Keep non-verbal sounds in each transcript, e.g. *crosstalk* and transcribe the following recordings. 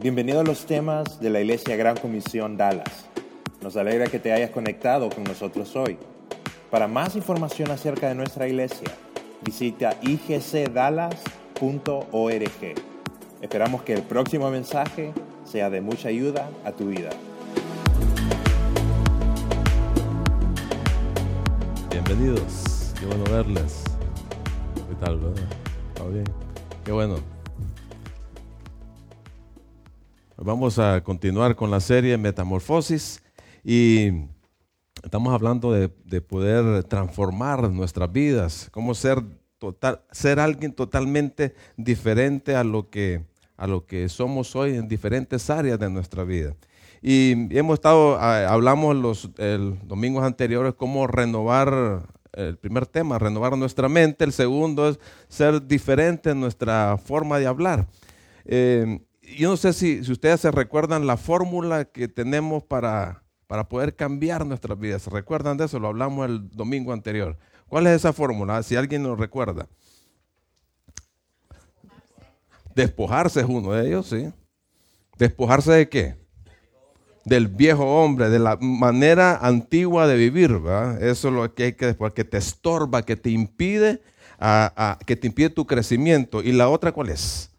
Bienvenido a los temas de la Iglesia Gran Comisión Dallas. Nos alegra que te hayas conectado con nosotros hoy. Para más información acerca de nuestra iglesia, visita igcdallas.org. Esperamos que el próximo mensaje sea de mucha ayuda a tu vida. Bienvenidos, qué bueno verles. ¿Qué tal, verdad? ¿Todo bien? Qué bueno. Vamos a continuar con la serie Metamorfosis y estamos hablando de, de poder transformar nuestras vidas, cómo ser, total, ser alguien totalmente diferente a lo, que, a lo que somos hoy en diferentes áreas de nuestra vida. Y hemos estado, hablamos los el, domingos anteriores cómo renovar, el primer tema, renovar nuestra mente, el segundo es ser diferente en nuestra forma de hablar. Eh, yo no sé si, si, ustedes se recuerdan la fórmula que tenemos para, para poder cambiar nuestras vidas. ¿Se recuerdan de eso? Lo hablamos el domingo anterior. ¿Cuál es esa fórmula? Si alguien nos recuerda. Despojarse es uno de ellos, ¿sí? ¿Despojarse de qué? Del viejo hombre, de la manera antigua de vivir, ¿verdad? Eso es lo que hay que despojar, que te estorba, que te impide, a, a, que te impide tu crecimiento. ¿Y la otra cuál es?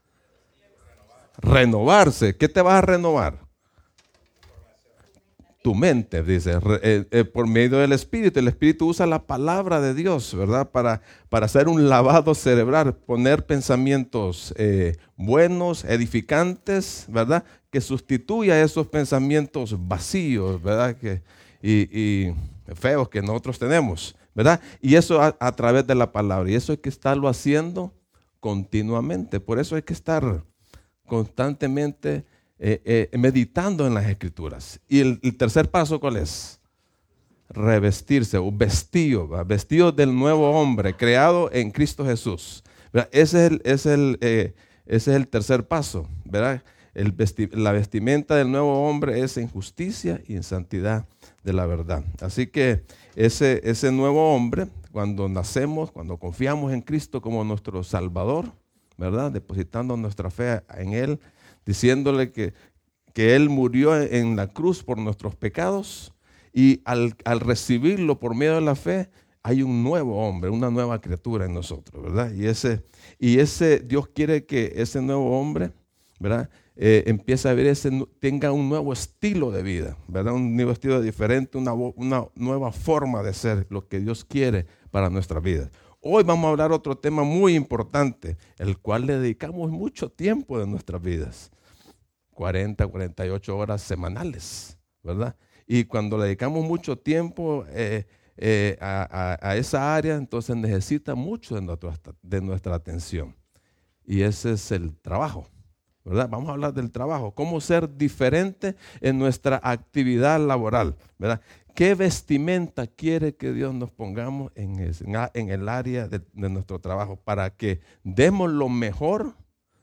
Renovarse. ¿Qué te vas a renovar? Tu mente, dice, eh, eh, por medio del Espíritu. El Espíritu usa la palabra de Dios, ¿verdad? Para, para hacer un lavado cerebral, poner pensamientos eh, buenos, edificantes, ¿verdad? Que sustituya esos pensamientos vacíos, ¿verdad? Que, y, feos que nosotros tenemos, ¿verdad? Y eso a, a través de la palabra. Y eso hay que estarlo haciendo continuamente. Por eso hay que estar constantemente eh, eh, meditando en las escrituras. Y el, tercer paso, ¿cuál es? Revestirse, o vestido, vestido del nuevo hombre, creado en Cristo Jesús. Ese, es el, es el, eh, ese es el tercer paso, ¿verdad? El la vestimenta del nuevo hombre es en justicia y en santidad de la verdad. Así que ese, ese nuevo hombre, cuando nacemos, cuando confiamos en Cristo como nuestro Salvador, ¿verdad? Depositando nuestra fe en Él, diciéndole que, que Él murió en la cruz por nuestros pecados y al, al, recibirlo por medio de la fe, hay un nuevo hombre, una nueva criatura en nosotros, ¿verdad? Y ese, y ese Dios quiere que ese nuevo hombre, ¿verdad? Eh, empiece a ver ese, tenga un nuevo estilo de vida, ¿verdad? Un nuevo estilo diferente, una, una nueva forma de ser, lo que Dios quiere para nuestra vida. Hoy vamos a hablar otro tema muy importante, el cual le dedicamos mucho tiempo de nuestras vidas. 40, 48 horas semanales, ¿verdad? Y cuando le dedicamos mucho tiempo eh, eh, a, esa área, entonces necesita mucho de de nuestra atención. Y ese es el trabajo, ¿verdad? Vamos a hablar del trabajo, cómo ser diferente en nuestra actividad laboral, ¿verdad? ¿Qué vestimenta quiere que Dios nos pongamos en, el área de, de, nuestro trabajo para que demos lo mejor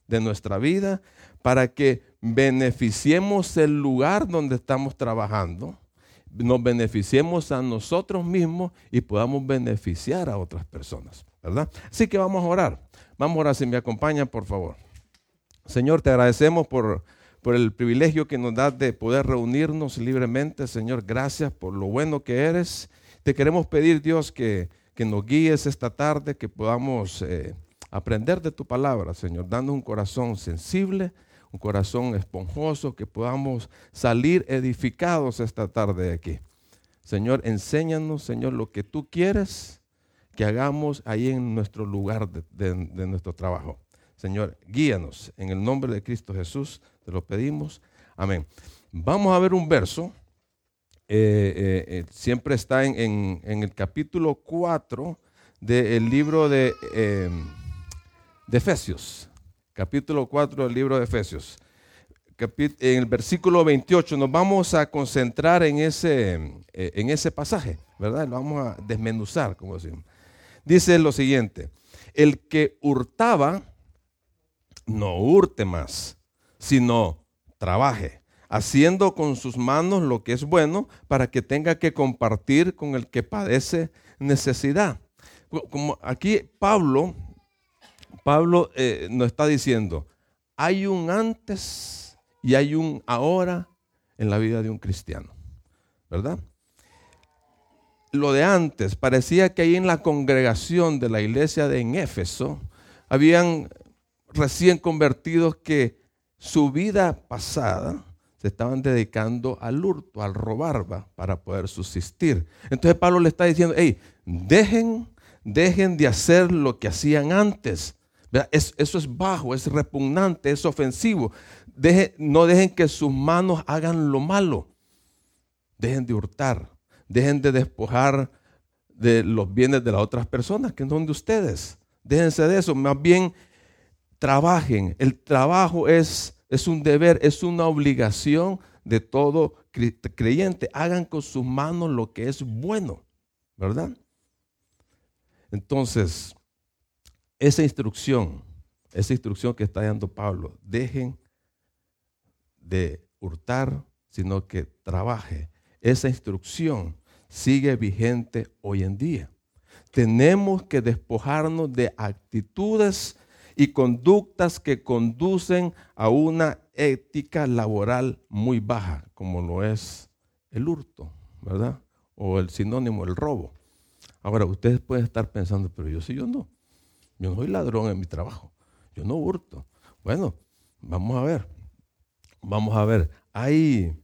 de nuestra vida, para que beneficiemos el lugar donde estamos trabajando, nos beneficiemos a nosotros mismos y podamos beneficiar a otras personas, ¿verdad? Así que vamos a orar. Vamos a orar, si me acompañan, por favor. Señor, te agradecemos por por el privilegio que nos das de poder reunirnos libremente. Señor, gracias por lo bueno que eres. Te queremos pedir, Dios, que, que nos guíes esta tarde, que podamos eh, aprender de tu palabra, Señor, dando un corazón sensible, un corazón esponjoso, que podamos salir edificados esta tarde de aquí. Señor, enséñanos, Señor, lo que tú quieres que hagamos ahí en nuestro lugar de, de, de nuestro trabajo. Señor, guíanos en el nombre de Cristo Jesús. Te lo pedimos. Amén. Vamos a ver un verso. Eh, eh, eh, siempre está en, en, el capítulo 4 del libro de, em, de Efesios. Capítulo 4 del libro de Efesios. En el versículo 28 nos vamos a concentrar en ese, en ese pasaje, ¿verdad? Lo vamos a desmenuzar, como decimos. Dice lo siguiente, el que hurtaba, no hurte más, sino trabaje, haciendo con sus manos lo que es bueno para que tenga que compartir con el que padece necesidad. Como aquí Pablo, Pablo eh, nos está diciendo, hay un antes y hay un ahora en la vida de un cristiano, ¿verdad? Lo de antes, parecía que ahí en la congregación de la iglesia de en Éfeso, habían recién convertidos que su vida pasada se estaban dedicando al hurto, al robar para poder subsistir. Entonces Pablo le está diciendo, hey, dejen, dejen de hacer lo que hacían antes. eso es bajo, es repugnante, es ofensivo. no dejen que sus manos hagan lo malo. Dejen de hurtar, dejen de despojar de los bienes de las otras personas que son de ustedes. Déjense de eso, más bien trabajen. El trabajo es, es un deber, es una obligación de todo creyente. Hagan con sus manos lo que es bueno, ¿verdad? Entonces, esa instrucción, esa instrucción que está dando Pablo, dejen de hurtar, sino que trabaje. Esa instrucción sigue vigente hoy en día. Tenemos que despojarnos de actitudes y conductas que conducen a una ética laboral muy baja, como lo es el hurto, ¿verdad? O el sinónimo, el robo. Ahora, ustedes pueden estar pensando, pero yo sí, yo no. Yo no soy ladrón en mi trabajo. Yo no hurto. Bueno, vamos a ver. Vamos a ver. Hay,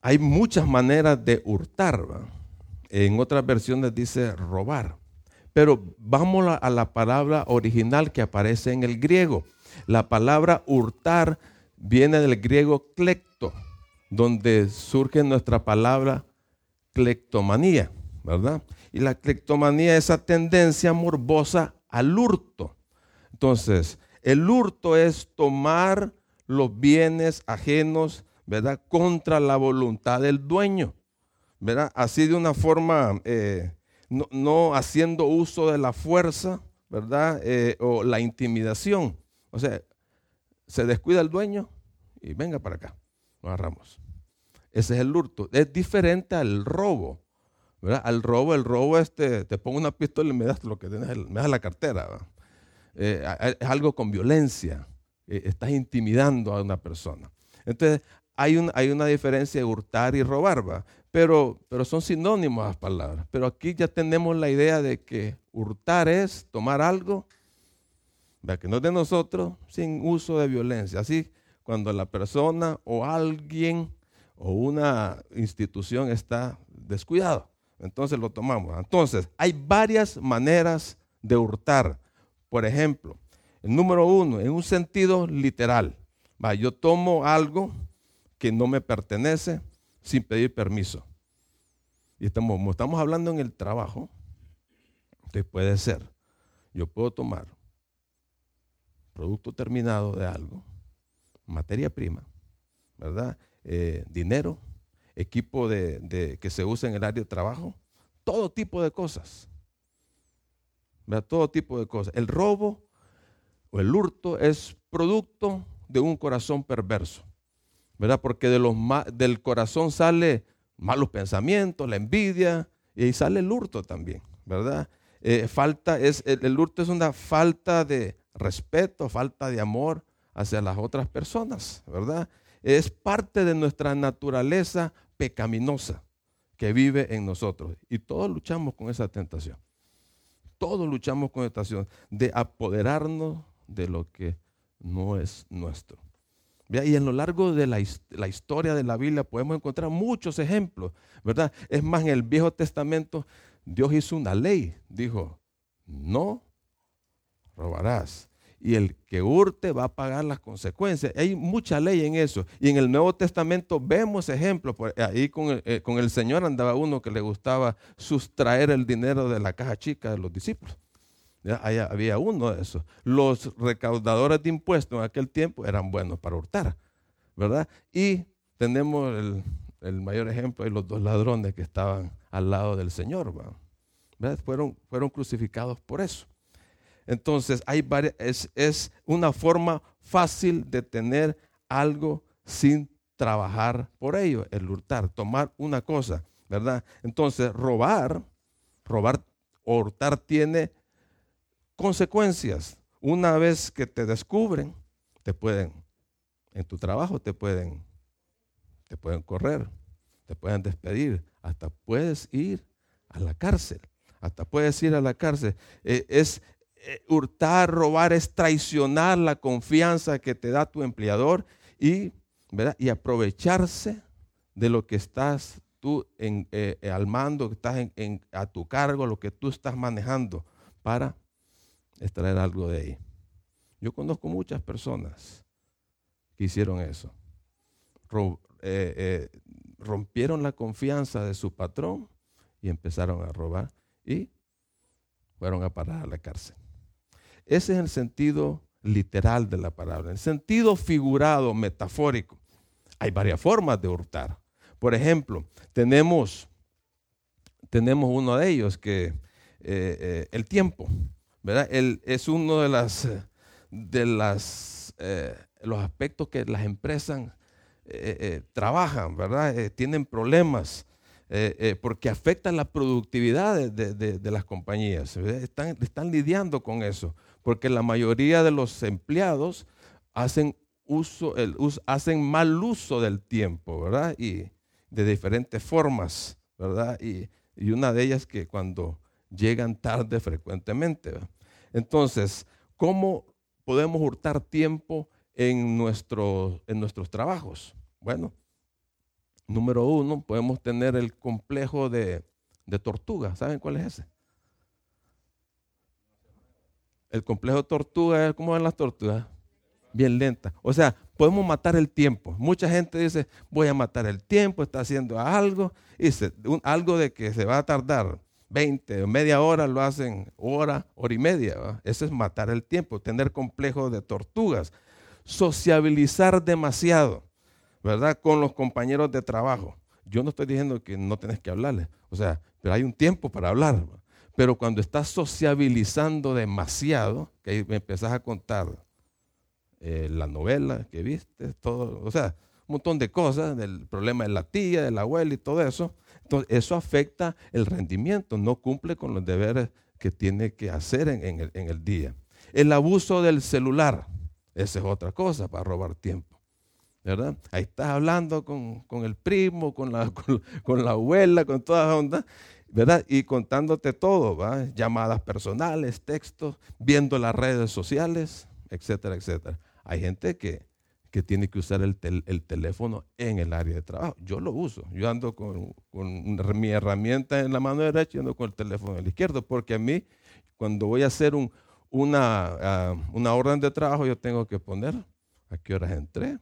hay muchas maneras de hurtar. En otras versiones dice robar. Pero vamos a la palabra original que aparece en el griego. La palabra hurtar viene del griego clecto, donde surge nuestra palabra clectomanía, ¿verdad? Y la clectomanía es esa tendencia morbosa al hurto. Entonces, el hurto es tomar los bienes ajenos, ¿verdad? Contra la voluntad del dueño, ¿verdad? Así de una forma, eh, no, haciendo uso de la fuerza, ¿verdad? Eh, o la intimidación. O sea, se descuida el dueño y venga para acá, nos agarramos. Ese es el hurto. Es diferente al robo. Al robo, el robo este, te pongo una pistola y me das lo que tienes, me das la cartera. Eh, es algo con violencia. Eh, estás intimidando a una persona. Entonces, hay, hay una diferencia de hurtar y robar, ¿va? Pero, pero son sinónimos las palabras. Pero aquí ya tenemos la idea de que hurtar es tomar algo que no es de nosotros sin uso de violencia. Así, cuando la persona o alguien o una institución está descuidado. Entonces lo tomamos. Entonces, hay varias maneras de hurtar. Por ejemplo, el número uno, en un sentido literal. Va, yo tomo algo que no me pertenece sin pedir permiso. Y estamos, estamos hablando en el trabajo, que puede ser, yo puedo tomar producto terminado de algo, materia prima, ¿verdad? Eh, dinero, equipo de, que se usa en el área de trabajo, todo tipo de cosas. Todo tipo de cosas. El robo o el hurto es producto de un corazón perverso, ¿verdad? Porque del corazón sale malos pensamientos, la envidia, y ahí sale el hurto también, ¿verdad? Eh, falta es, el hurto es una falta de respeto, falta de amor hacia las otras personas, ¿verdad? Es parte de nuestra naturaleza pecaminosa que vive en nosotros. Y todos luchamos con esa tentación. Todos luchamos con esa tentación de apoderarnos de lo que no es nuestro. Y en lo largo de la, la, historia de la Biblia podemos encontrar muchos ejemplos, ¿verdad? Es más, en el Viejo Testamento Dios hizo una ley. Dijo, no robarás y el que hurte va a pagar las consecuencias. Hay mucha ley en eso. Y en el Nuevo Testamento vemos ejemplos. Ahí con eh, con el Señor andaba uno que le gustaba sustraer el dinero de la caja chica de los discípulos. Había uno de esos. Los recaudadores de impuestos en aquel tiempo eran buenos para hurtar, ¿verdad? Y tenemos el, mayor ejemplo de los dos ladrones que estaban al lado del Señor, ¿verdad? Fueron, fueron crucificados por eso. Entonces, hay varias, es, una forma fácil de tener algo sin trabajar por ello, el hurtar, tomar una cosa, ¿verdad? Entonces, robar, robar o hurtar tiene consecuencias. Una vez que te descubren, te pueden En tu trabajo te pueden, te pueden correr, te pueden despedir, hasta puedes ir a la cárcel, hasta puedes ir a la cárcel. Eh, es eh, hurtar, robar, es traicionar la confianza que te da tu empleador y, ¿verdad? y aprovecharse de lo que estás tú en, eh, al mando, que estás a tu cargo, lo que tú estás manejando para extraer algo de ahí. Yo conozco muchas personas que hicieron eso. rompieron la confianza de su patrón y empezaron a robar y fueron a parar a la cárcel. Ese es el sentido literal de la palabra. El sentido figurado, metafórico. Hay varias formas de hurtar. Por ejemplo, tenemos, tenemos uno de ellos que eh, eh, el tiempo, ¿verdad? es uno de eh, los aspectos que las empresas trabajan, ¿verdad? tienen problemas eh, eh, porque afecta la productividad de, las compañías. Están, lidiando con eso, porque la mayoría de los empleados hacen, mal uso del tiempo, ¿verdad? Y de diferentes formas, ¿verdad? Y, una de ellas que cuando llegan tarde frecuentemente. Entonces, ¿cómo podemos hurtar tiempo en, en nuestros trabajos? Bueno, Número uno, podemos tener el complejo de, tortuga. ¿Saben cuál es ese? El complejo de tortuga, ¿cómo van las tortugas? Bien lenta. O sea, podemos matar el tiempo. Mucha gente dice, voy a matar el tiempo, está haciendo algo. Algo de que se va a tardar 20 o media hora, lo hacen hora, hora y media. Eso es matar el tiempo, tener complejo de tortugas. Sociabilizar demasiado. ¿verdad? Con los compañeros de trabajo. Yo no estoy diciendo que no tenés que hablarle, o sea, pero hay un tiempo para hablar. Pero cuando estás sociabilizando demasiado, que ahí me empezás a contar eh, la novela que viste, todo, o sea, un montón de cosas, del problema de la tía, de la abuela y todo eso. Entonces, eso afecta el rendimiento, no cumple con los deberes que tiene que hacer en, el, día. El abuso del celular, esa es otra cosa para robar tiempo. ¿verdad? Ahí estás hablando con, el primo, con la, *laughs* con, la abuela, con todas ondas, ¿verdad? Y contándote todo, ¿va? Llamadas personales, textos, viendo las redes sociales, etcétera, etcétera. Hay gente que, tiene que usar el, el, teléfono en el área de trabajo. Yo lo uso. Yo ando con, mi herramienta en la mano derecha y ando con el teléfono en la izquierda, porque a mí, cuando voy a hacer un, una, ah, una orden de trabajo, yo tengo que poner a qué horas entré,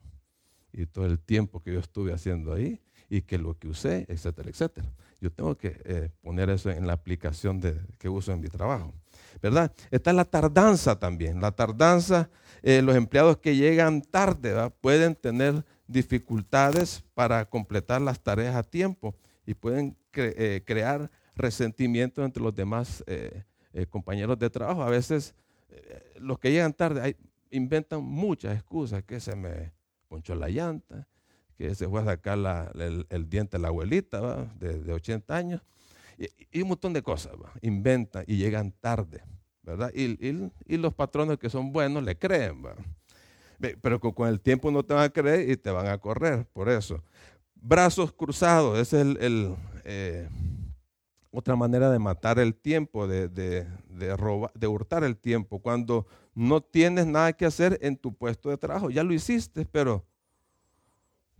y todo el tiempo que yo estuve haciendo ahí y que lo que usé, etcétera, etcétera. Yo tengo que eh, poner eso en la aplicación de, que uso en mi trabajo. ¿Verdad? Está la tardanza también. La tardanza, eh, los empleados que llegan tarde pueden tener dificultades para completar las tareas a tiempo y pueden eh, crear resentimiento entre los demás compañeros de trabajo. A veces los que llegan tarde inventan muchas excusas que se me ponchó la llanta, que se fue a sacar el, diente a la abuelita De, 80 años, y, un montón de cosas, inventan y llegan tarde, ¿verdad? Y, los patrones que son buenos le creen, pero con, el tiempo no te van a creer y te van a correr, por eso. Brazos cruzados, esa es el, eh, otra manera de matar el tiempo, de, de, de hurtar el tiempo, cuando no tienes nada que hacer en tu puesto de trabajo. Ya lo hiciste, pero,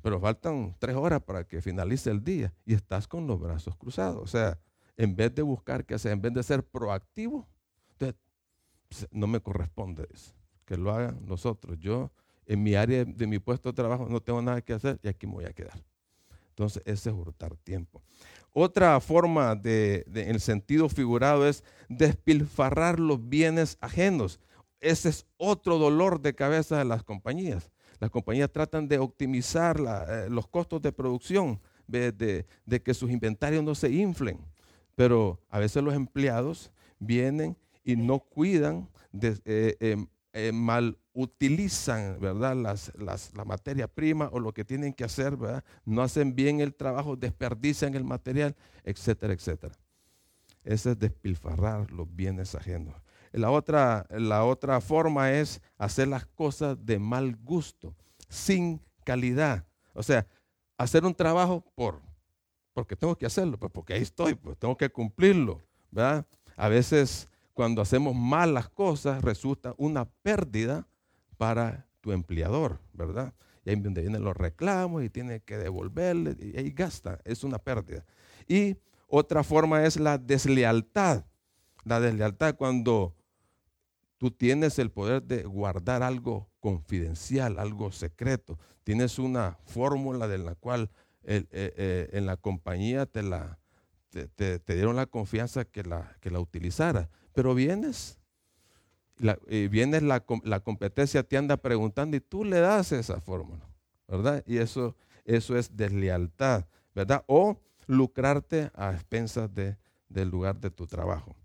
pero faltan tres horas para que finalice el día y estás con los brazos cruzados. O sea, en vez de buscar qué hacer, en vez de ser proactivo, no me corresponde eso, que lo hagan nosotros. Yo en mi área de mi puesto de trabajo no tengo nada que hacer y aquí me voy a quedar. Entonces, ese es hurtar tiempo. Otra forma de, en el sentido figurado es despilfarrar los bienes ajenos ese es otro dolor de cabeza de las compañías. Las compañías tratan de optimizar eh, los costos de producción, de, que sus inventarios no se inflen. Pero a veces los empleados vienen y no cuidan, eh, em, eh, mal utilizan ¿verdad? Las, la materia prima o lo que tienen que hacer, ¿verdad? no hacen bien el trabajo, desperdician el material, etcétera, etcétera. Ese es despilfarrar los bienes ajenos. La otra, la otra forma es hacer las cosas de mal gusto, sin calidad. O sea, hacer un trabajo por, porque tengo que hacerlo, pues porque ahí estoy, pues tengo que cumplirlo, ¿verdad? A veces cuando hacemos mal las cosas resulta una pérdida para tu empleador, ¿verdad? Y ahí donde vienen los reclamos y tiene que devolverle y ahí gasta, es una pérdida. Y otra forma es la deslealtad. La deslealtad cuando tú tienes el poder de guardar algo confidencial, algo secreto. Tienes una fórmula de la cual eh, eh, en la compañía te, dieron la confianza que la, que la utilizara. Pero vienes, la, vienes la, la, competencia te anda preguntando y tú le das esa fórmula, ¿verdad? Y eso, eso es deslealtad, ¿verdad? O lucrarte a expensas de, del lugar de tu trabajo.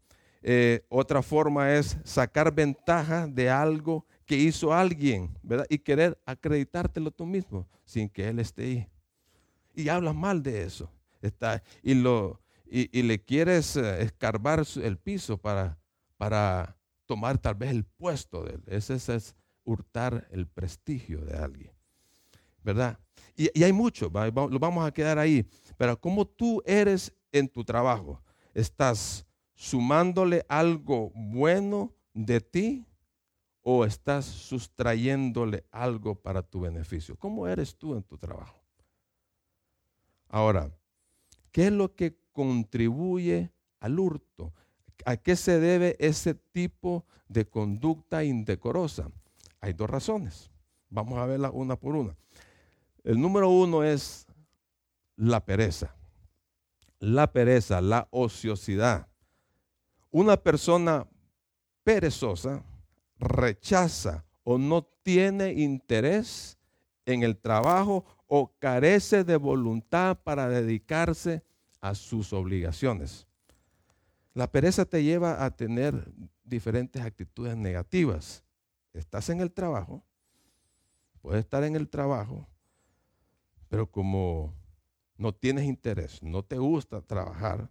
Eh, otra forma es sacar ventaja de algo que hizo alguien, ¿verdad? Y querer acreditártelo tú mismo sin que él esté ahí. Y hablas mal de eso. Está, y, lo, y, le quieres eh, escarbar el piso para, para tomar tal vez el puesto de él. Ese, es hurtar el prestigio de alguien. ¿Verdad? Y, hay mucho, lo vamos a quedar ahí. Pero como tú eres en tu trabajo, estás sumándole algo bueno de ti o estás sustrayéndole algo para tu beneficio? ¿Cómo eres tú en tu trabajo? Ahora, ¿qué es lo que contribuye al hurto? ¿A qué se debe ese tipo de conducta indecorosa? Hay dos razones. Vamos a verla una por una. El número uno es la pereza. La pereza, la ociosidad. Una persona perezosa rechaza o no tiene interés en el trabajo o carece de voluntad para dedicarse a sus obligaciones. La pereza te lleva a tener diferentes actitudes negativas. Estás en el trabajo, puedes estar en el trabajo, pero como no tienes interés, no te gusta trabajar,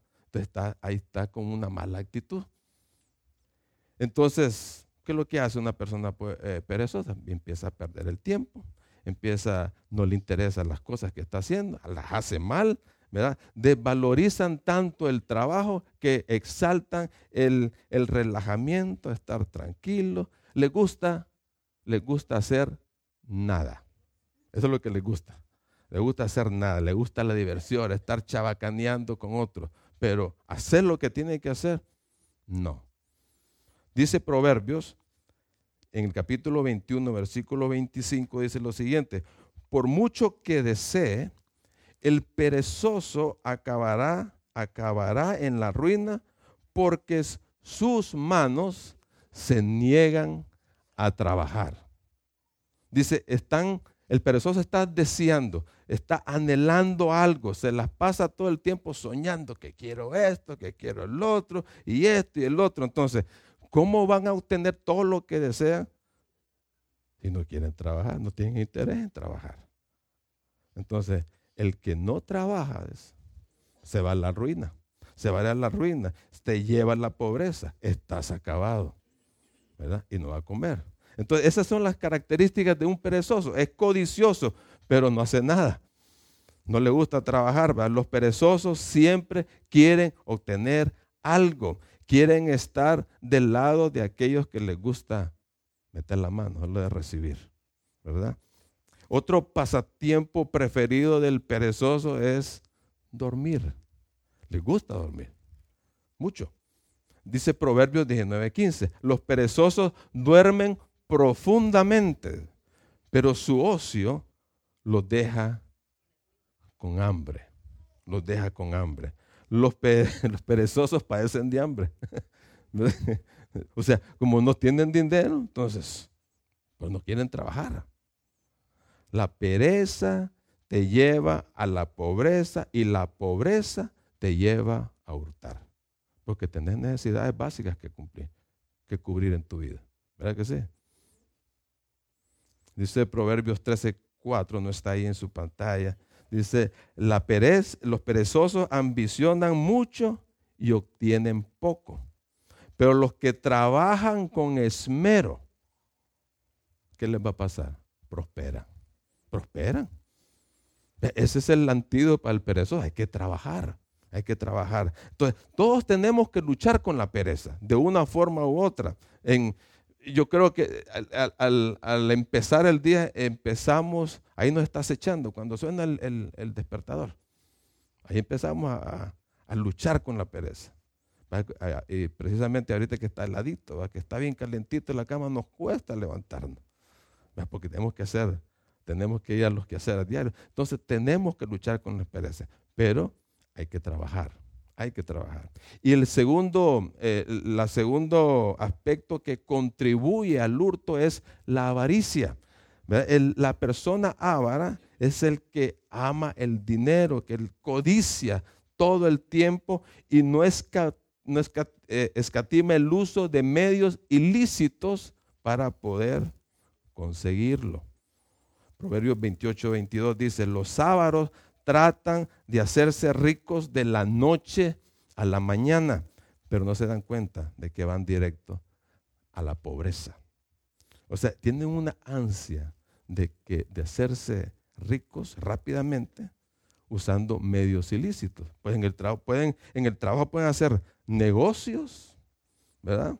ahí está con una mala actitud. Entonces, ¿qué es lo que hace una persona pues, eh, perezosa? Empieza a perder el tiempo, empieza, no le interesan las cosas que está haciendo, las hace mal, ¿verdad? Desvalorizan tanto el trabajo que exaltan el, el relajamiento, estar tranquilo. Le gusta, le gusta hacer nada. Eso es lo que le gusta. Le gusta hacer nada, le gusta la diversión, estar chabacaneando con otros. Pero hacer lo que tiene que hacer, no. Dice Proverbios, en el capítulo 21, versículo 25, dice lo siguiente, por mucho que desee, el perezoso acabará, acabará en la ruina, porque sus manos se niegan a trabajar. Dice, están, el perezoso está deseando, está anhelando algo, se las pasa todo el tiempo soñando que quiero esto, que quiero el otro, y esto y el otro. Entonces, ¿cómo van a obtener todo lo que desean si no quieren trabajar, no tienen interés en trabajar? Entonces, el que no trabaja se va a la ruina, se va a la ruina, te lleva a la pobreza, estás acabado, ¿verdad? Y no va a comer. Entonces, esas son las características de un perezoso. Es codicioso, pero no hace nada. No le gusta trabajar. Los perezosos siempre quieren obtener algo. Quieren estar del lado de aquellos que les gusta meter la mano, lo de recibir. ¿Verdad? Otro pasatiempo preferido del perezoso es dormir. Le gusta dormir. Mucho. Dice Proverbios 19:15. Los perezosos duermen profundamente, pero su ocio los deja con hambre. Los deja con hambre. Los, *laughs* perezosos padecen de hambre. *laughs* o sea, como no tienen dinero, entonces, pues no quieren trabajar. La pereza te lleva a la pobreza y la pobreza te lleva a hurtar. Porque tenés necesidades básicas que cumplir, que cubrir en tu vida. ¿Verdad que sí? Dice Proverbios 13, 4, no está ahí en su pantalla. Dice, la perez, los perezosos ambicionan mucho y obtienen poco. Pero los que trabajan con esmero, ¿qué les va a pasar? Prosperan. Desesperan. E, ese es el antídoto para el perezoso. Hay que trabajar, hay que trabajar. Entonces, todos tenemos que luchar con la pereza, de una forma u otra. En, yo creo que al, empezar el día empezamos, ahí nos está acechando, cuando suena el, despertador. Ahí empezamos a, luchar con la pereza. Y precisamente ahorita que está heladito, que está bien calentito en la cama, nos cuesta levantarnos. Porque tenemos que hacer, tenemos que ir a los que hacer a diario. Entonces tenemos que luchar con la pereza, pero hay que trabajar hay que trabajar. Y el segundo, eh, la segundo aspecto que contribuye al hurto es la avaricia. la persona avara es el que ama el dinero, que codicia todo el tiempo y no, no eh, escatima el uso de medios ilícitos para poder conseguirlo. Proverbios 28, 22 dice, los ávaros tratan de hacerse ricos de la noche a la mañana, pero no se dan cuenta de que van directo a la pobreza. O sea, tienen una ansia de, que, de hacerse ricos rápidamente usando medios ilícitos. Pues en el, pueden, en el trabajo pueden hacer negocios, ¿verdad?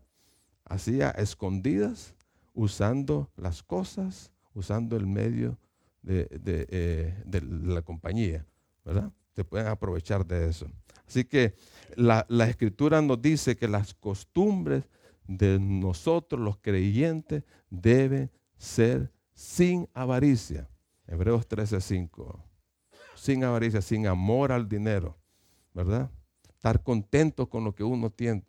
Así a escondidas, usando las cosas, usando el medio eh, de, la compañía, ¿verdad? Se pueden aprovechar de eso. Así que la, escritura nos dice que las costumbres de nosotros, los creyentes, deben ser sin avaricia. Hebreos 13:5. Sin avaricia, sin amor al dinero, ¿verdad? Estar contentos con lo que uno tiene,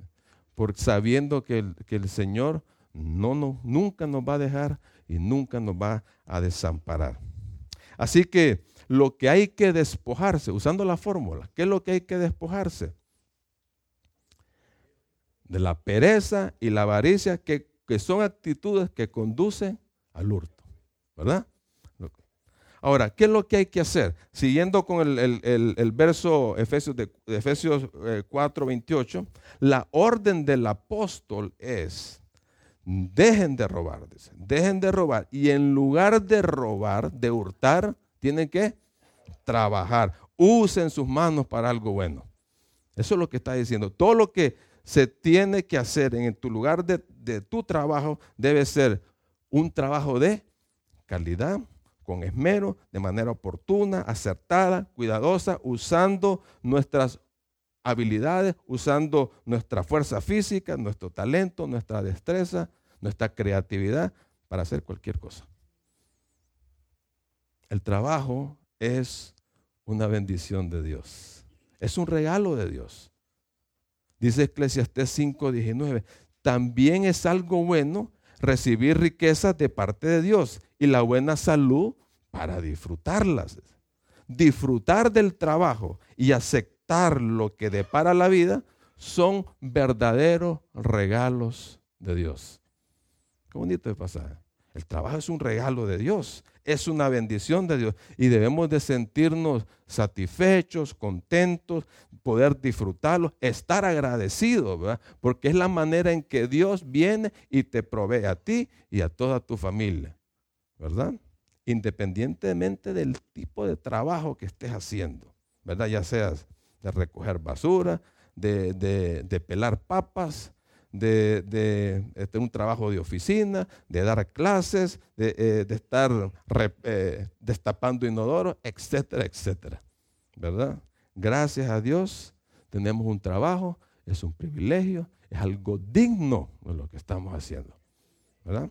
porque sabiendo que el, que el Señor no, no, nunca nos va a dejar y nunca nos va a desamparar. Así que lo que hay que despojarse, usando la fórmula, ¿qué es lo que hay que despojarse? De la pereza y la avaricia, que, son actitudes que conducen al hurto, ¿verdad? Ahora, ¿qué es lo que hay que hacer? Siguiendo con el, verso Efesios, de, Efesios 4, 28, la orden del apóstol es, dejen de robar, dejen de robar. Y en lugar de robar, de hurtar, tienen que trabajar. Usen sus manos para algo bueno. Eso es lo que está diciendo. Todo lo que se tiene que hacer en tu lugar de, de tu trabajo debe ser un trabajo de calidad, con esmero, de manera oportuna, acertada, cuidadosa, usando nuestras habilidades, usando nuestra fuerza física, nuestro talento, nuestra destreza, nuestra creatividad para hacer cualquier cosa. El trabajo es una bendición de Dios. Es un regalo de Dios. Dice Eclesiastés 5:19, también es algo bueno recibir riquezas de parte de Dios y la buena salud para disfrutarlas. Disfrutar del trabajo y aceptar lo que depara la vida son verdaderos regalos de Dios. Qué bonito de pasar. El trabajo es un regalo de Dios, es una bendición de Dios y debemos de sentirnos satisfechos, contentos, poder disfrutarlo, estar agradecidos, ¿verdad? Porque es la manera en que Dios viene y te provee a ti y a toda tu familia, ¿verdad? Independientemente del tipo de trabajo que estés haciendo, ¿verdad? Ya seas de recoger basura, de, de pelar papas, de, este, un trabajo de oficina, de dar clases, de, eh, estar eh, destapando inodoro, etcétera, etcétera. ¿Verdad? Gracias a Dios tenemos un trabajo, es un privilegio, es algo digno de lo que estamos haciendo. ¿Verdad?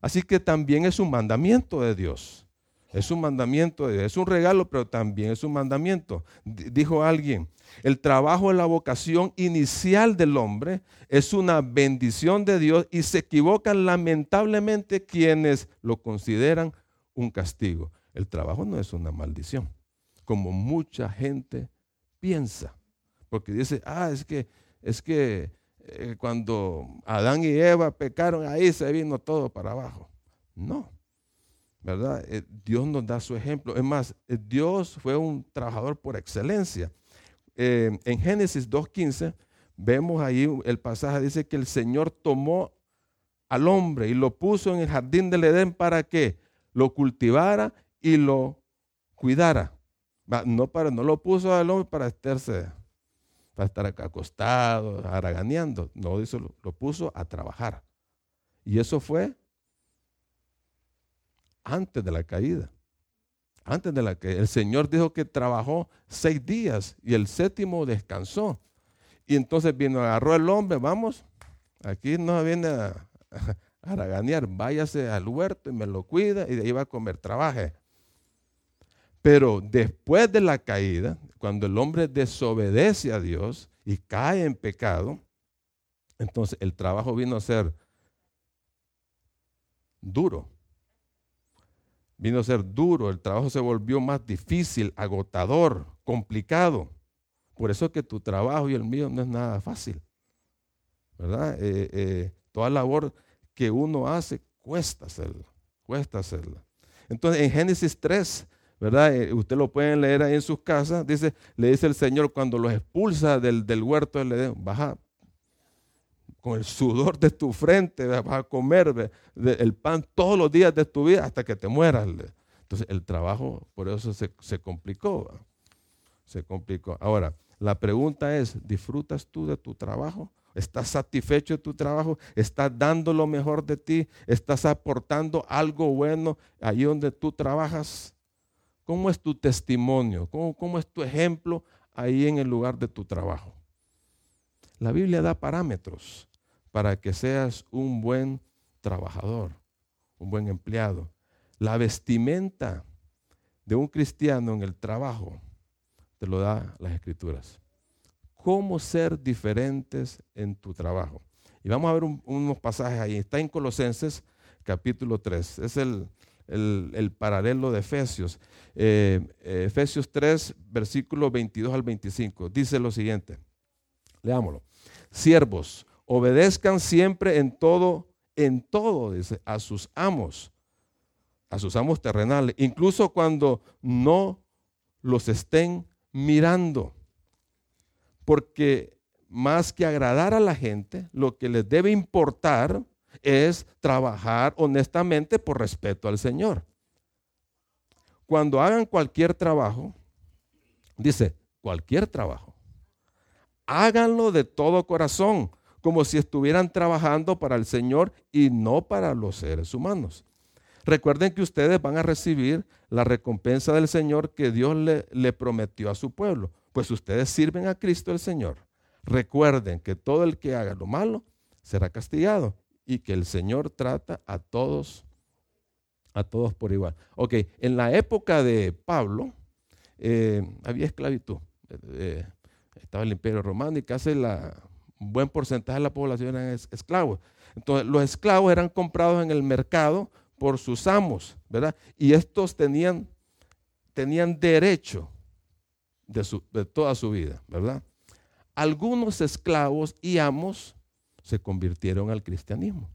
Así que también es un mandamiento de Dios. Es un mandamiento, es un regalo, pero también es un mandamiento. Dijo alguien, el trabajo es la vocación inicial del hombre, es una bendición de Dios y se equivocan lamentablemente quienes lo consideran un castigo. El trabajo no es una maldición, como mucha gente piensa, porque dice, ah, es que, es que eh, cuando Adán y Eva pecaron, ahí se vino todo para abajo. No, Eh, Dios nos da su ejemplo. Es más, eh, Dios fue un trabajador por excelencia. Eh, en Génesis 2.15 vemos ahí el pasaje, dice que el Señor tomó al hombre y lo puso en el jardín del Edén para que lo cultivara y lo cuidara. No, para, no lo puso al hombre para estarse, para estar acostado, haraganeando. No, lo puso a trabajar. Y eso fue antes de la caída. Antes de la que el Señor dijo que trabajó seis días y el séptimo descansó. Y entonces vino, agarró el hombre, vamos, aquí no viene a, a, váyase al huerto y me lo cuida y de ahí va a comer, trabaje. Pero después de la caída, cuando el hombre desobedece a Dios y cae en pecado, entonces el trabajo vino a ser duro vino a ser duro, el trabajo se volvió más difícil, agotador, complicado. Por eso es que tu trabajo y el mío no es nada fácil. ¿Verdad? Eh, eh, toda labor que uno hace cuesta hacerla, cuesta hacerla. Entonces en Génesis 3, ¿verdad? Eh, usted lo pueden leer ahí en sus casas, dice, le dice el Señor cuando los expulsa del, del huerto, le dice, baja, con el sudor de tu frente vas a comer el pan todos los días de tu vida hasta que te mueras. Entonces el trabajo, por eso se, complicó. Se complicó. Ahora, la pregunta es, ¿disfrutas tú de tu trabajo? ¿Estás satisfecho de tu trabajo? ¿Estás dando lo mejor de ti? ¿Estás aportando algo bueno allí donde tú trabajas? ¿Cómo es tu testimonio? ¿Cómo, cómo es tu ejemplo ahí en el lugar de tu trabajo? La Biblia da parámetros para que seas un buen trabajador, un buen empleado. La vestimenta de un cristiano en el trabajo te lo da las escrituras. Cómo ser diferentes en tu trabajo. Y vamos a ver unos pasajes ahí. Está en Colosenses capítulo 3. Es el, paralelo de Efesios. Eh, Efesios 3, versículo 22 al 25. Dice lo siguiente. Leámoslo. Siervos, obedezcan siempre en todo, en todo, dice, a sus amos, a sus amos terrenales, incluso cuando no los estén mirando. Porque más que agradar a la gente, lo que les debe importar es trabajar honestamente por respeto al Señor. Cuando hagan cualquier trabajo, dice, cualquier trabajo, háganlo de todo corazón, como si estuvieran trabajando para el Señor y no para los seres humanos. Recuerden que ustedes van a recibir la recompensa del Señor que Dios le, prometió a su pueblo, pues ustedes sirven a Cristo el Señor. Recuerden que todo el que haga lo malo será castigado y que el Señor trata a todos, a todos por igual. Ok, en la época de Pablo eh, había esclavitud. Eh, eh, estaba el imperio romano y casi la, un buen porcentaje de la población eran esclavos. Entonces, los esclavos eran comprados en el mercado por sus amos, ¿verdad? Y estos tenían, tenían derecho de, de toda su vida, ¿verdad? Algunos esclavos y amos se convirtieron al cristianismo.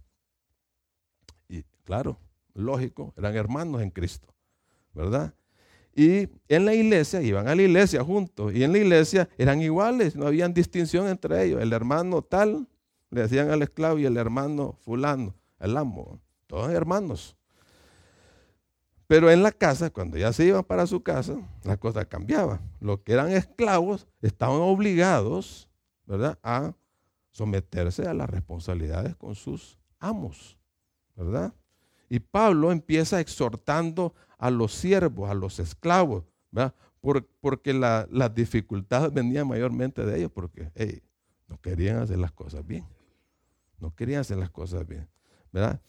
Y claro, lógico, eran hermanos en Cristo, ¿verdad? Y en la iglesia, iban a la iglesia juntos, y en la iglesia eran iguales, no habían distinción entre ellos. El hermano tal, le decían al esclavo, y el hermano fulano, el amo, todos hermanos. Pero en la casa, cuando ya se iban para su casa, la cosa cambiaba. Los que eran esclavos estaban obligados, ¿verdad?, a someterse a las responsabilidades con sus amos, ¿verdad? Y Pablo empieza exhortando a los siervos, a los esclavos, ¿verdad? porque las dificultades venían mayormente de ellos, porque no querían hacer las cosas bien. No querían hacer las cosas bien, ¿verdad?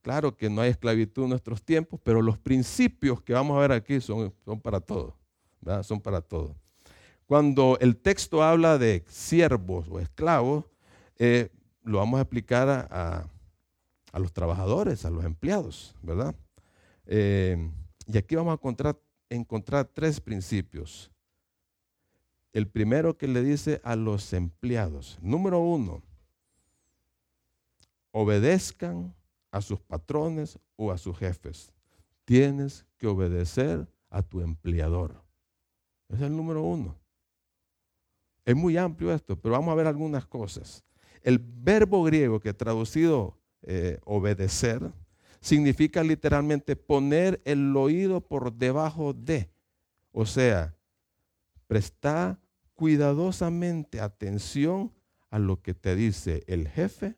Claro que no hay esclavitud en nuestros tiempos, pero los principios que vamos a ver aquí son, son para todos, ¿verdad? Son para todos. Cuando el texto habla de siervos o esclavos, eh, lo vamos a explicar a los trabajadores, a los empleados, ¿verdad? Eh, y aquí vamos a encontrar, encontrar tres principios. El primero que le dice a los empleados, número uno, obedezcan a sus patrones o a sus jefes. Tienes que obedecer a tu empleador. Es el número uno. Es muy amplio esto, pero vamos a ver algunas cosas. El verbo griego que traducido eh, obedecer significa literalmente poner el oído por debajo de. O sea, presta cuidadosamente atención a lo que te dice el jefe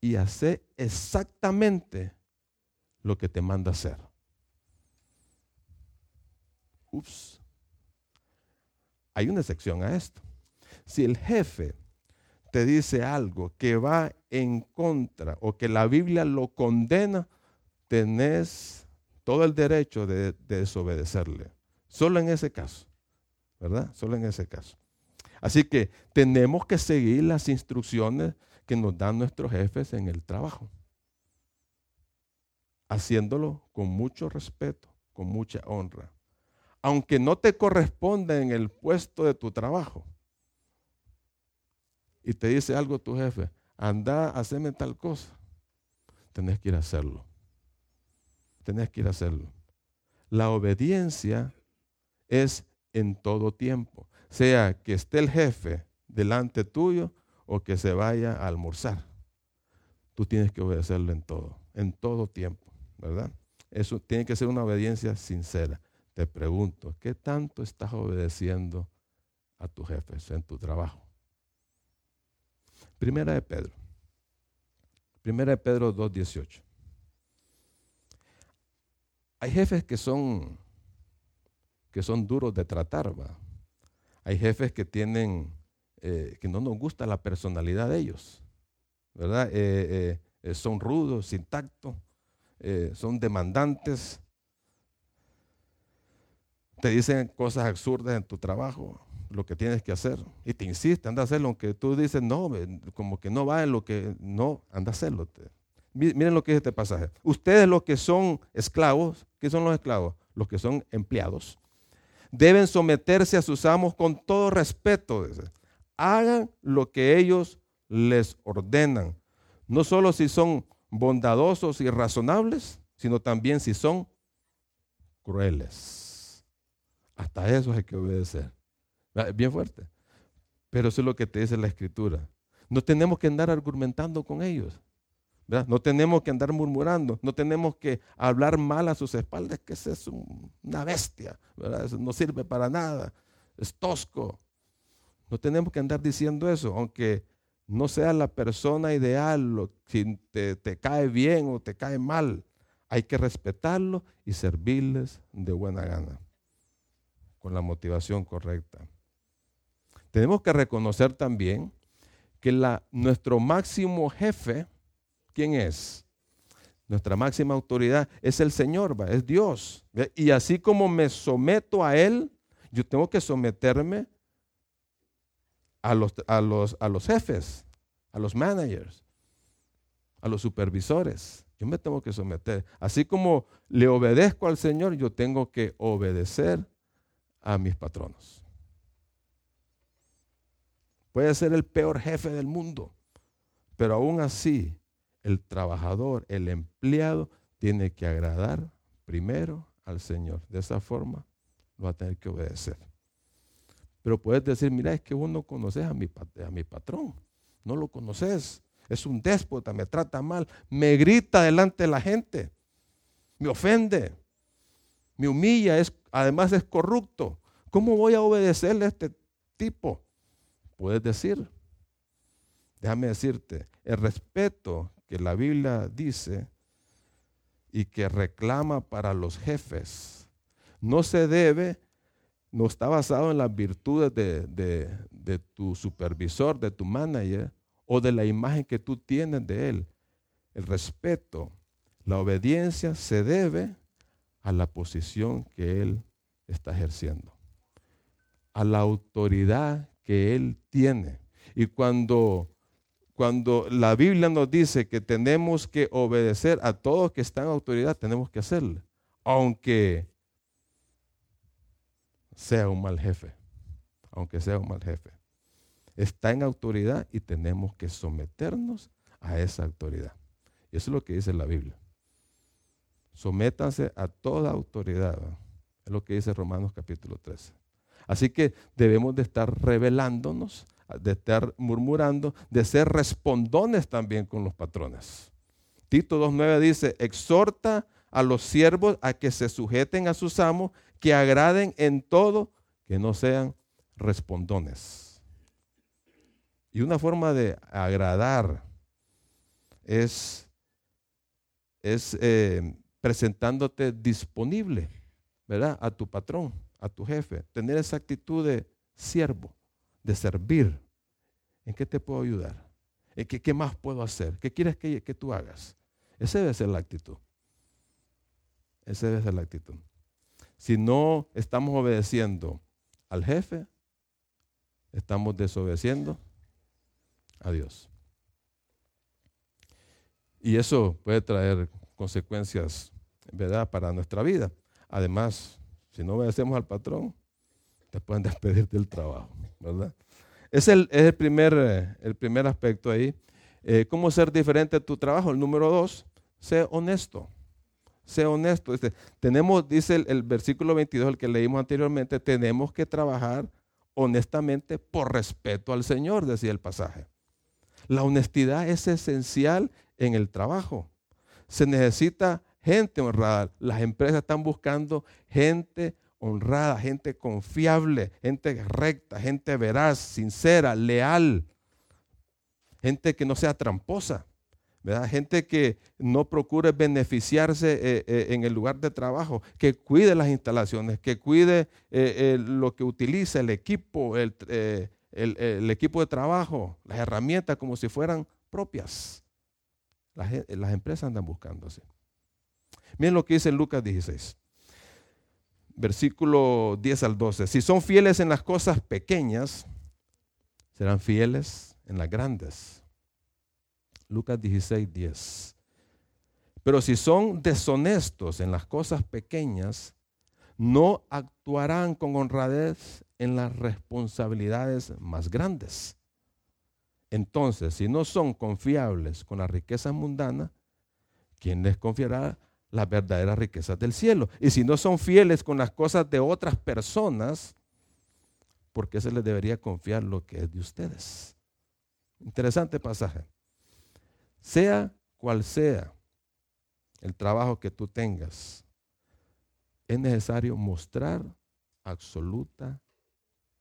y hace exactamente lo que te manda hacer. Ups. Hay una excepción a esto. Si el jefe te dice algo que va en contra o que la Biblia lo condena, tenés todo el derecho de, desobedecerle. Solo en ese caso, ¿verdad? Solo en ese caso. Así que tenemos que seguir las instrucciones que nos dan nuestros jefes en el trabajo, haciéndolo con mucho respeto, con mucha honra. Aunque no te corresponda en el puesto de tu trabajo, y te dice algo tu jefe, anda, haceme tal cosa, tenés que ir a hacerlo. Tenés que ir a hacerlo. La obediencia es en todo tiempo, sea que esté el jefe delante tuyo o que se vaya a almorzar. Tú tienes que obedecerlo en todo, en todo tiempo, ¿verdad? Eso tiene que ser una obediencia sincera. Te pregunto, ¿qué tanto estás obedeciendo a tus jefes en tu trabajo? Primera de Pedro. Primera de Pedro 2.18. Hay jefes que son, que son duros de tratar, ¿va? Hay jefes que tienen, eh, que no nos gusta la personalidad de ellos, ¿verdad? Eh, eh, son rudos, sin tacto, son demandantes, te dicen cosas absurdas en tu trabajo, lo que tienes que hacer. Y te insiste, anda a hacerlo, aunque tú dices, no, como que no va en lo que, no, anda a hacerlo. Miren lo que dice este pasaje. Ustedes los que son esclavos, ¿qué son los esclavos? Los que son empleados. Deben someterse a sus amos con todo respeto. Hagan lo que ellos les ordenan. No solo si son bondadosos y razonables, sino también si son crueles. Hasta eso hay que obedecer. Bien fuerte. Pero eso es lo que te dice la escritura. No tenemos que andar argumentando con ellos. No tenemos que andar murmurando. No tenemos que hablar mal a sus espaldas, que ese es una bestia. no sirve para nada. Es tosco. No tenemos que andar diciendo eso, aunque no sea la persona ideal, si te, te cae bien o te cae mal. Hay que respetarlo y servirles de buena gana, con la motivación correcta. Tenemos que reconocer también que nuestro máximo jefe, ¿quién es? Nuestra máxima autoridad es el Señor, es Dios. Y así como me someto a Él, yo tengo que someterme a los jefes, a los managers, a los supervisores. Yo me tengo que someter. Así como le obedezco al Señor, yo tengo que obedecer a mis patronos. Puede ser el peor jefe del mundo, pero aún así el trabajador, el empleado, tiene que agradar primero al Señor. De esa forma lo va a tener que obedecer. Pero puedes decir, mira, es que vos no conoces a mi, a mi patrón, no lo conoces, es un déspota, me trata mal, me grita delante de la gente, me ofende, me humilla, es, además es corrupto. ¿Cómo voy a obedecerle a este tipo? Puedes decir. Déjame decirte, el respeto que la Biblia dice y que reclama para los jefes no se debe, no está basado en las virtudes de, de tu supervisor, de tu manager o de la imagen que tú tienes de él. El respeto, la obediencia se debe a la posición que él está ejerciendo, a la autoridad que Él tiene. Y cuando, cuando la Biblia nos dice que tenemos que obedecer a todos que están en autoridad, tenemos que hacerlo, aunque sea un mal jefe, aunque sea un mal jefe. Está en autoridad y tenemos que someternos a esa autoridad. Y eso es lo que dice la Biblia. Sométanse a toda autoridad. Es lo que dice Romanos capítulo 13. Así que debemos de estar revelándonos, de estar murmurando, de ser respondones también con los patrones. Tito 2.9 dice, exhorta a los siervos a que se sujeten a sus amos, que agraden en todo, que no sean respondones. Y una forma de agradar es, eh, presentándote disponible, ¿verdad? A tu patrón, a tu jefe. Tener esa actitud de siervo, de servir. ¿En qué te puedo ayudar? ¿En qué, qué más puedo hacer? ¿Qué quieres que, que tú hagas? Esa debe ser la actitud. Esa debe ser la actitud. Si no estamos obedeciendo al jefe, estamos desobedeciendo a Dios. Y eso puede traer consecuencias, ¿verdad?, para nuestra vida. Además, si no obedecemos al patrón, te pueden *laughs* despedir del trabajo, ¿verdad? Ese es el, primer, eh, el primer aspecto ahí. Eh, ¿Cómo ser diferente de tu trabajo? El número dos, sé honesto. Sé honesto. Dice, tenemos, dice el, el versículo 22, el que leímos anteriormente, tenemos que trabajar honestamente por respeto al Señor, decía el pasaje. La honestidad es esencial en el trabajo. Se necesita gente honrada. Las empresas están buscando gente honrada, gente confiable, gente recta, gente veraz, sincera, leal, gente que no sea tramposa. ¿verdad? Gente que no procure beneficiarse eh, eh, en el lugar de trabajo, que cuide las instalaciones, que cuide eh, lo que utiliza el equipo, el, equipo de trabajo, las herramientas como si fueran propias. Las, las empresas andan buscándose. Miren lo que dice Lucas 16, versículo 10 al 12. Si son fieles en las cosas pequeñas, serán fieles en las grandes. Lucas 16, 10. Pero si son deshonestos en las cosas pequeñas, no actuarán con honradez en las responsabilidades más grandes. Entonces, si no son confiables con las riquezas mundanas, ¿quién les confiará las verdaderas riquezas del cielo? Y si no son fieles con las cosas de otras personas, ¿por qué se les debería confiar lo que es de ustedes? Interesante pasaje. Sea cual sea el trabajo que tú tengas, es necesario mostrar absoluta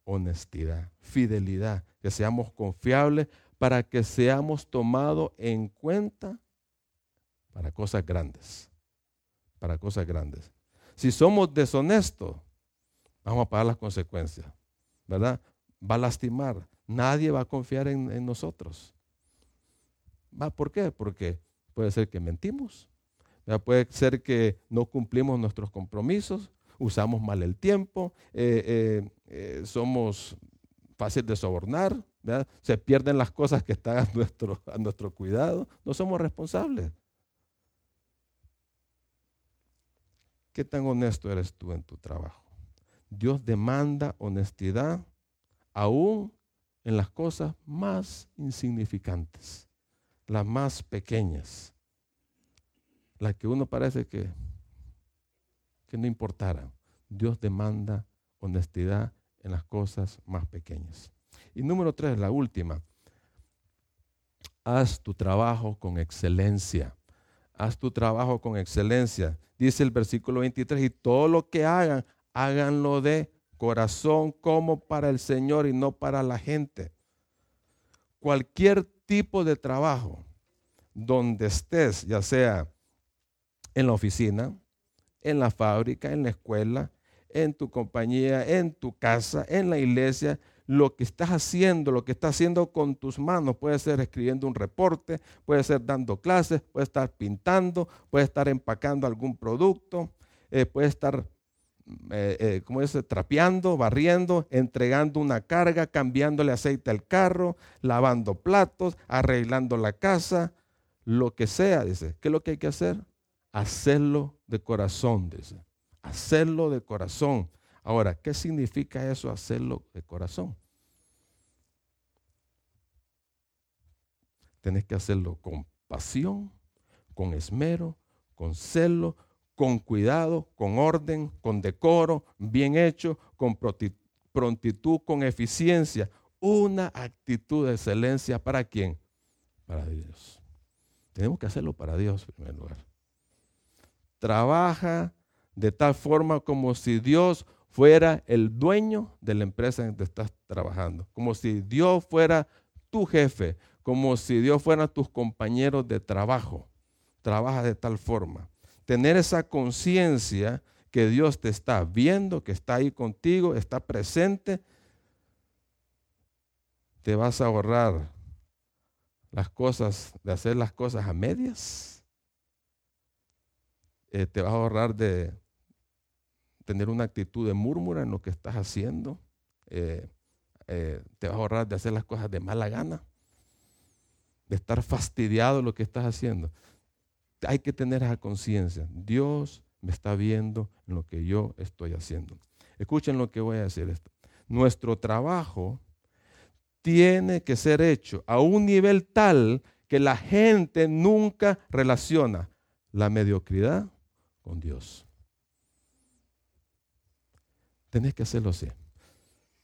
honestidad, fidelidad, que seamos confiables para que seamos tomados en cuenta para cosas grandes, para cosas grandes. Si somos deshonestos, vamos a pagar las consecuencias, ¿verdad? Va a lastimar, nadie va a confiar en, nosotros. ¿Va? ¿Por qué? Porque puede ser que mentimos, puede ser que no cumplimos nuestros compromisos, usamos mal el tiempo, eh, eh, eh, somos fáciles de sobornar, se pierden las cosas que están a nuestro, a nuestro cuidado, no somos responsables. ¿Qué tan honesto eres tú en tu trabajo? Dios demanda honestidad aún en las cosas más insignificantes, las más pequeñas, las que uno parece que que no importara. Dios demanda honestidad en las cosas más pequeñas. Y número tres, la última. Haz tu trabajo con excelencia. Haz tu trabajo con excelencia. Dice el versículo 23, y todo lo que hagan, háganlo de corazón como para el Señor y no para la gente. Cualquier tipo de trabajo donde estés, ya sea en la oficina, en la fábrica, en la escuela, en tu compañía, en tu casa, en la iglesia, lo que estás haciendo, lo que estás haciendo con tus manos. Puede ser escribiendo un reporte, puede ser dando clases, puede estar pintando, puede estar empacando algún producto, eh, puede estar, eh, eh, como dice, trapeando, barriendo, entregando una carga, cambiándole aceite al carro, lavando platos, arreglando la casa, lo que sea, dice. ¿Qué es lo que hay que hacer? hacerlo de corazón, dice. Hacerlo de corazón. Ahora, ¿qué significa eso, hacerlo de corazón? Tienes que hacerlo con pasión, con esmero, con celo, con cuidado, con orden, con decoro, bien hecho, con prontitud, con eficiencia. Una actitud de excelencia para quién? Para Dios. Tenemos que hacerlo para Dios en primer lugar. Trabaja de tal forma como si Dios fuera el dueño de la empresa en que estás trabajando, como si Dios fuera tu jefe, como si Dios fuera tus compañeros de trabajo. Trabaja de tal forma. Tener esa conciencia que Dios te está viendo, que está ahí contigo, está presente, te vas a ahorrar las cosas, de hacer las cosas a medias. Eh, te vas a ahorrar de tener una actitud de murmura en lo que estás haciendo. Eh, eh, te vas a ahorrar de hacer las cosas de mala gana, de estar fastidiado en lo que estás haciendo. Hay que tener esa conciencia. Dios me está viendo en lo que yo estoy haciendo. Escuchen lo que voy a decir esto. Nuestro trabajo tiene que ser hecho a un nivel tal que la gente nunca relaciona la mediocridad con Dios. Tenés que hacerlo así.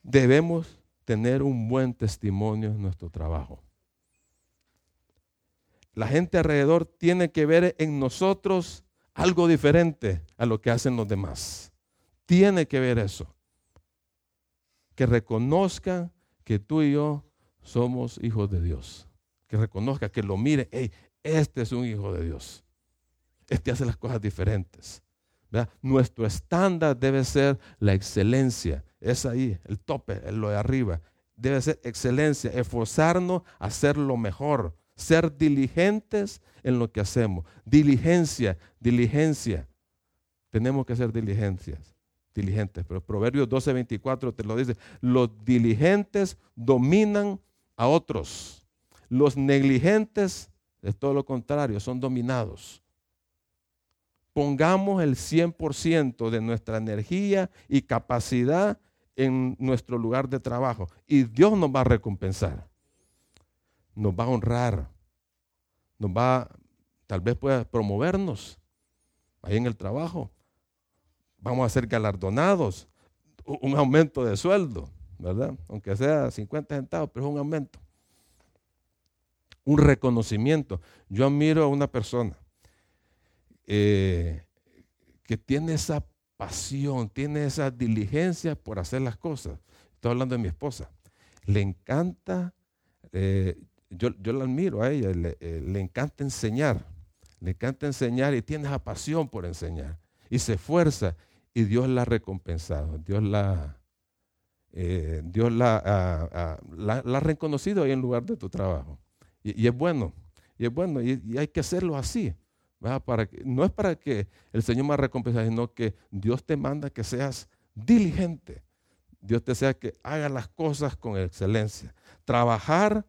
Debemos tener un buen testimonio en nuestro trabajo. La gente alrededor tiene que ver en nosotros algo diferente a lo que hacen los demás. Tiene que ver eso. Que reconozcan que tú y yo somos hijos de Dios. Que reconozca, que lo mire, hey, este es un hijo de Dios. Este hace las cosas diferentes. Nuestro estándar debe ser la excelencia. Es ahí, el tope, lo de arriba. Debe ser excelencia, esforzarnos a hacer lo mejor, ser diligentes en lo que hacemos. Diligencia, diligencia. Tenemos que ser diligencias diligentes. Pero Proverbios 12:24 te lo dice, los diligentes dominan a otros. Los negligentes es todo lo contrario, son dominados. Pongamos el 100% de nuestra energía y capacidad en nuestro lugar de trabajo y Dios nos va a recompensar. Nos va a honrar. Nos va, tal vez pueda promovernos ahí en el trabajo vamos a ser galardonados, un aumento de sueldo, ¿verdad? Aunque sea 50 centavos, pero es un aumento. Un reconocimiento. Yo admiro a una persona eh, que tiene esa pasión, tiene esa diligencia por hacer las cosas. Estoy hablando de mi esposa. Le encanta, eh, yo, yo, la admiro a ella, le, eh, le encanta enseñar. Le encanta enseñar y tiene esa pasión por enseñar. Y se esfuerza y Dios la ha recompensado, Dios la, Dios la, ha la, reconocido ahí en lugar de tu trabajo. Y, es bueno, y es bueno, y, hay que hacerlo así. No es para que el Señor me recompense, sino que Dios te manda que seas diligente. Dios te sea que haga las cosas con excelencia. Trabajar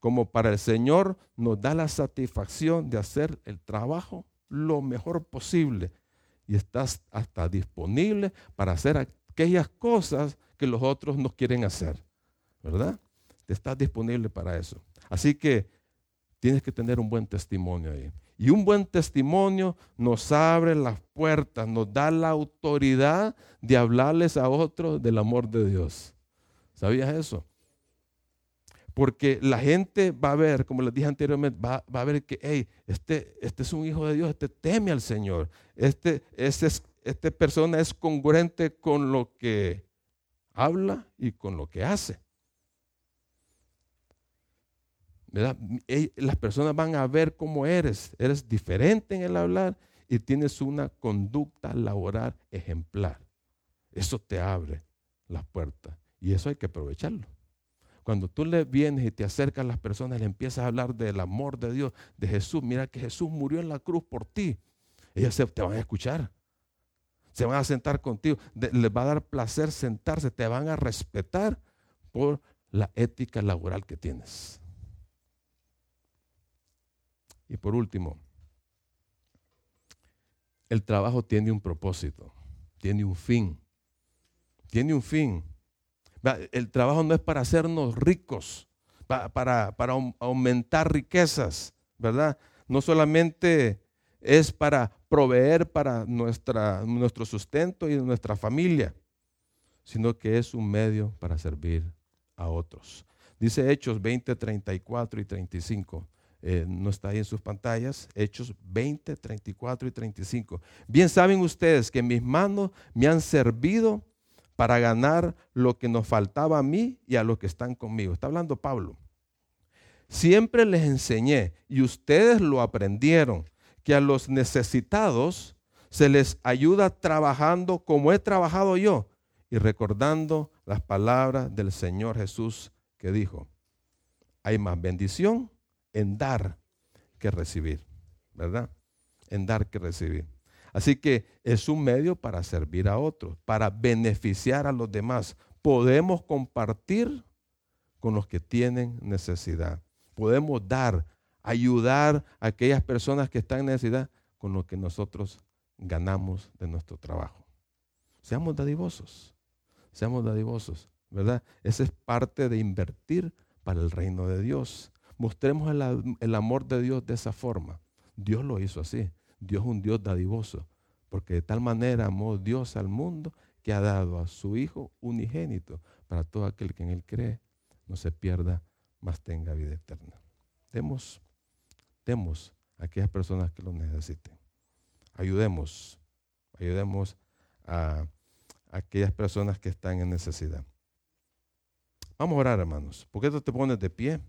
como para el Señor nos da la satisfacción de hacer el trabajo lo mejor posible y estás hasta disponible para hacer aquellas cosas que los otros no quieren hacer, ¿verdad? Estás disponible para eso. Así que tienes que tener un buen testimonio ahí. Y un buen testimonio nos abre las puertas, nos da la autoridad de hablarles a otros del amor de Dios. ¿Sabías eso? Porque la gente va a ver, como les dije anteriormente, va, a ver que, hey, este, este es un hijo de Dios, este teme al Señor. Este, este, esta persona es congruente con lo que habla y con lo que hace. Las personas van a ver cómo eres. Eres diferente en el hablar y tienes una conducta laboral ejemplar. Eso te abre las puertas y eso hay que aprovecharlo. Cuando tú le vienes y te acercas a las personas, le empiezas a hablar del amor de Dios, de Jesús. Mira que Jesús murió en la cruz por ti. Ellos te van a escuchar. Se van a sentar contigo. les va a dar placer sentarse. Te van a respetar por la ética laboral que tienes. Y por último, el trabajo tiene un propósito, tiene un fin. Tiene un fin. El trabajo no es para hacernos ricos, para, aumentar riquezas, ¿verdad? No solamente es para proveer para nuestra, nuestro sustento y nuestra familia, sino que es un medio para servir a otros. Dice Hechos 20, 34 y 35. Eh, no está ahí en sus pantallas, Hechos 20, 34 y 35. Bien saben ustedes que mis manos me han servido para ganar lo que nos faltaba a mí y a los que están conmigo. Está hablando Pablo. Siempre les enseñé y ustedes lo aprendieron, que a los necesitados se les ayuda trabajando como he trabajado yo y recordando las palabras del Señor Jesús que dijo, hay más bendición en dar que recibir, ¿verdad? En dar que recibir. Así que es un medio para servir a otros, para beneficiar a los demás. Podemos compartir con los que tienen necesidad. Podemos dar, ayudar a aquellas personas que están en necesidad con lo que nosotros ganamos de nuestro trabajo. Seamos dadivosos, seamos dadivosos, ¿verdad? Esa es parte de invertir para el reino de Dios. Mostremos el, amor de Dios de esa forma. Dios lo hizo así. Dios es un Dios dadivoso, porque de tal manera amó Dios al mundo que ha dado a su Hijo unigénito para todo aquel que en Él cree, no se pierda, mas tenga vida eterna. Demos, demos a aquellas personas que lo necesiten. Ayudemos, ayudemos a, aquellas personas que están en necesidad. Vamos a orar, hermanos. ¿Por qué tú te pones de pie?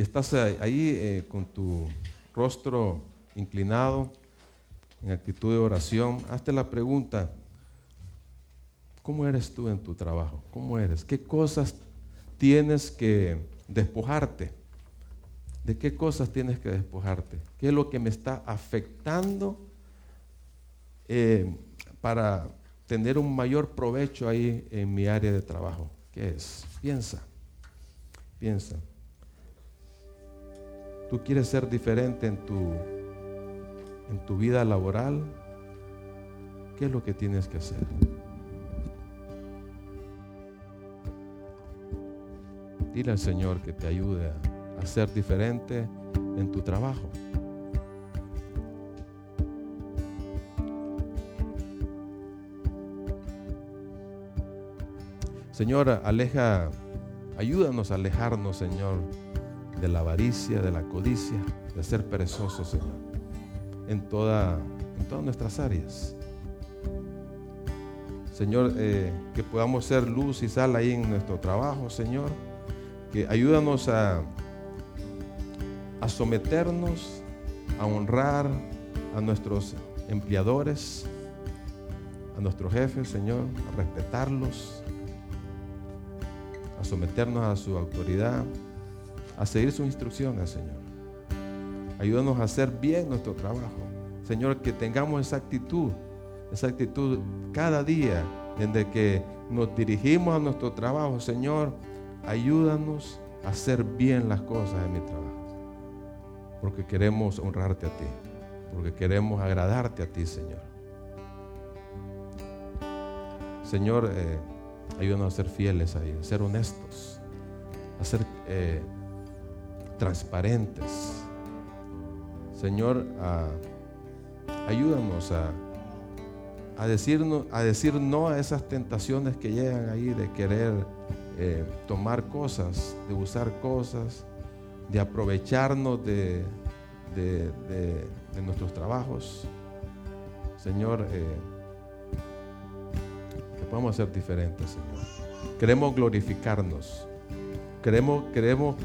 Y estás ahí eh, con tu rostro inclinado, en actitud de oración. Hazte la pregunta, ¿Cómo eres tú en tu trabajo? ¿Cómo eres? ¿Qué cosas tienes que despojarte? ¿De qué cosas tienes que despojarte? ¿Qué es lo que me está afectando eh, para tener un mayor provecho ahí en mi área de trabajo? ¿Qué es? Piensa, piensa. ¿Tú quieres ser diferente en tu, en tu vida laboral? ¿Qué es lo que tienes que hacer? Dile al Señor que te ayude a, ser diferente en tu trabajo. Señor, aleja, ayúdanos a alejarnos, Señor, de la avaricia, de la codicia, de ser perezosos, Señor, en, toda, en todas nuestras áreas. Señor, eh, que podamos ser luz y sal ahí en nuestro trabajo, Señor que ayúdanos a, a someternos, a honrar a nuestros empleadores, a nuestros jefes, Señor, a respetarlos, a someternos a su autoridad, a seguir sus instrucciones, Señor. Ayúdanos a hacer bien nuestro trabajo. Señor, que tengamos esa actitud, esa actitud cada día, desde que nos dirigimos a nuestro trabajo, Señor, ayúdanos a hacer bien las cosas en mi trabajo. Porque queremos honrarte a ti. Porque queremos agradarte a ti, Señor. Señor, eh, ayúdanos a ser fieles ahí, a ser honestos, a ser eh, transparentes. Señor, ayúdanos a, a, decirnos, a decir no a esas tentaciones que llegan ahí de querer eh, tomar cosas, de usar cosas, de aprovecharnos de, de, nuestros trabajos. Señor, eh, que podamos ser diferentes, Señor. Queremos glorificarnos. Queremos, queremos